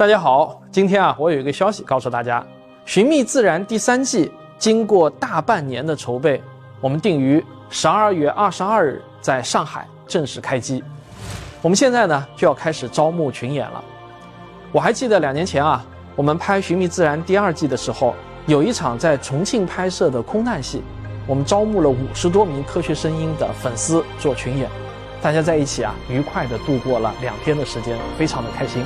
大家好，今天啊，我有一个消息告诉大家，《寻觅自然》第三季经过大半年的筹备，我们定于十二月二十二日在上海正式开机。我们现在呢就要开始招募群演了。我还记得两年前啊，我们拍《寻觅自然》第二季的时候，有一场在重庆拍摄的空难戏，我们招募了五十多名科学声音的粉丝做群演，大家在一起啊，愉快地度过了两天的时间，非常的开心。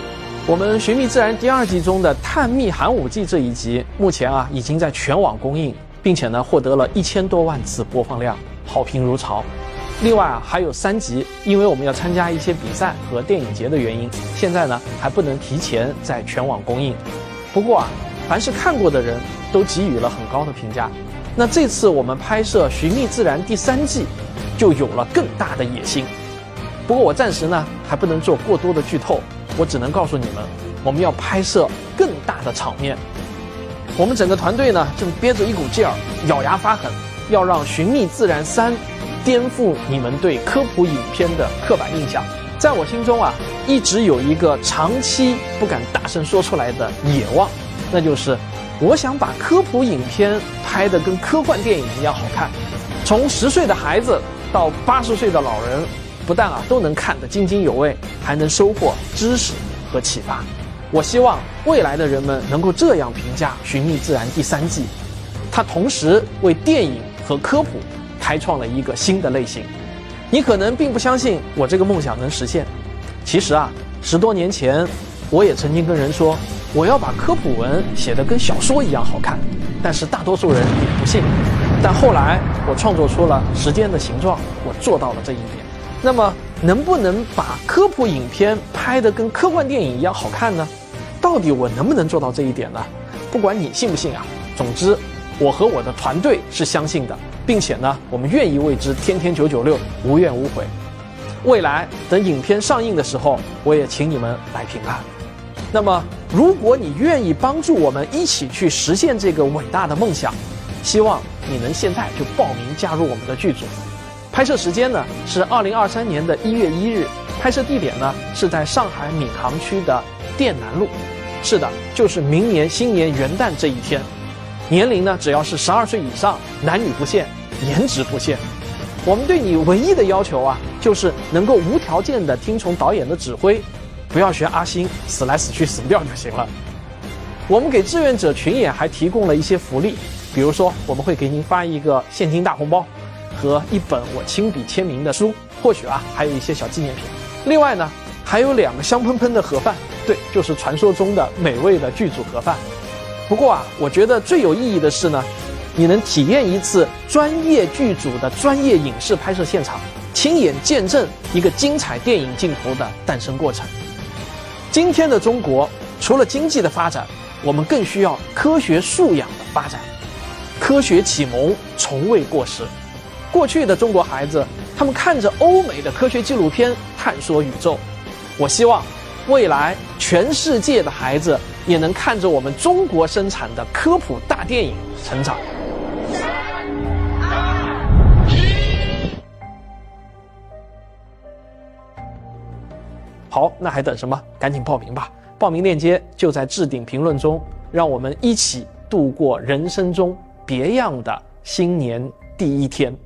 我们《寻觅自然》第二季中的探秘寒武纪这一集，目前啊已经在全网公映，并且呢获得了一千多万次播放量，好评如潮。另外啊还有三集，因为我们要参加一些比赛和电影节的原因，现在呢还不能提前在全网公映。不过啊，凡是看过的人都给予了很高的评价。那这次我们拍摄《寻觅自然》第三季，就有了更大的野心。不过我暂时呢还不能做过多的剧透。我只能告诉你们，我们要拍摄更大的场面。我们整个团队呢，正憋着一股劲儿，咬牙发狠，要让《寻觅自然三》颠覆你们对科普影片的刻板印象。在我心中啊，一直有一个长期不敢大声说出来的野望，那就是我想把科普影片拍得跟科幻电影一样好看。从十岁的孩子到八十岁的老人。不但啊都能看得津津有味，还能收获知识和启发。我希望未来的人们能够这样评价《寻觅自然》第三季，它同时为电影和科普开创了一个新的类型。你可能并不相信我这个梦想能实现，其实啊，十多年前我也曾经跟人说我要把科普文写得跟小说一样好看，但是大多数人也不信。但后来我创作出了《时间的形状》，我做到了这一点。那么，能不能把科普影片拍得跟科幻电影一样好看呢？到底我能不能做到这一点呢？不管你信不信啊，总之，我和我的团队是相信的，并且呢，我们愿意为之天天九九六，无怨无悔。未来等影片上映的时候，我也请你们来评判。那么，如果你愿意帮助我们一起去实现这个伟大的梦想，希望你能现在就报名加入我们的剧组。拍摄时间呢是二零二三年的一月一日，拍摄地点呢是在上海闵行区的电南路，是的，就是明年新年元旦这一天。年龄呢只要是十二岁以上，男女不限，颜值不限。我们对你唯一的要求啊，就是能够无条件的听从导演的指挥，不要学阿星死来死去死不掉就行了。我们给志愿者群演还提供了一些福利，比如说我们会给您发一个现金大红包。和一本我亲笔签名的书，或许啊还有一些小纪念品。另外呢，还有两个香喷喷的盒饭，对，就是传说中的美味的剧组盒饭。不过啊，我觉得最有意义的是呢，你能体验一次专业剧组的专业影视拍摄现场，亲眼见证一个精彩电影镜头的诞生过程。今天的中国，除了经济的发展，我们更需要科学素养的发展。科学启蒙从未过时。过去的中国孩子，他们看着欧美的科学纪录片探索宇宙。我希望未来全世界的孩子也能看着我们中国生产的科普大电影成长。好，那还等什么？赶紧报名吧！报名链接就在置顶评论中。让我们一起度过人生中别样的新年第一天。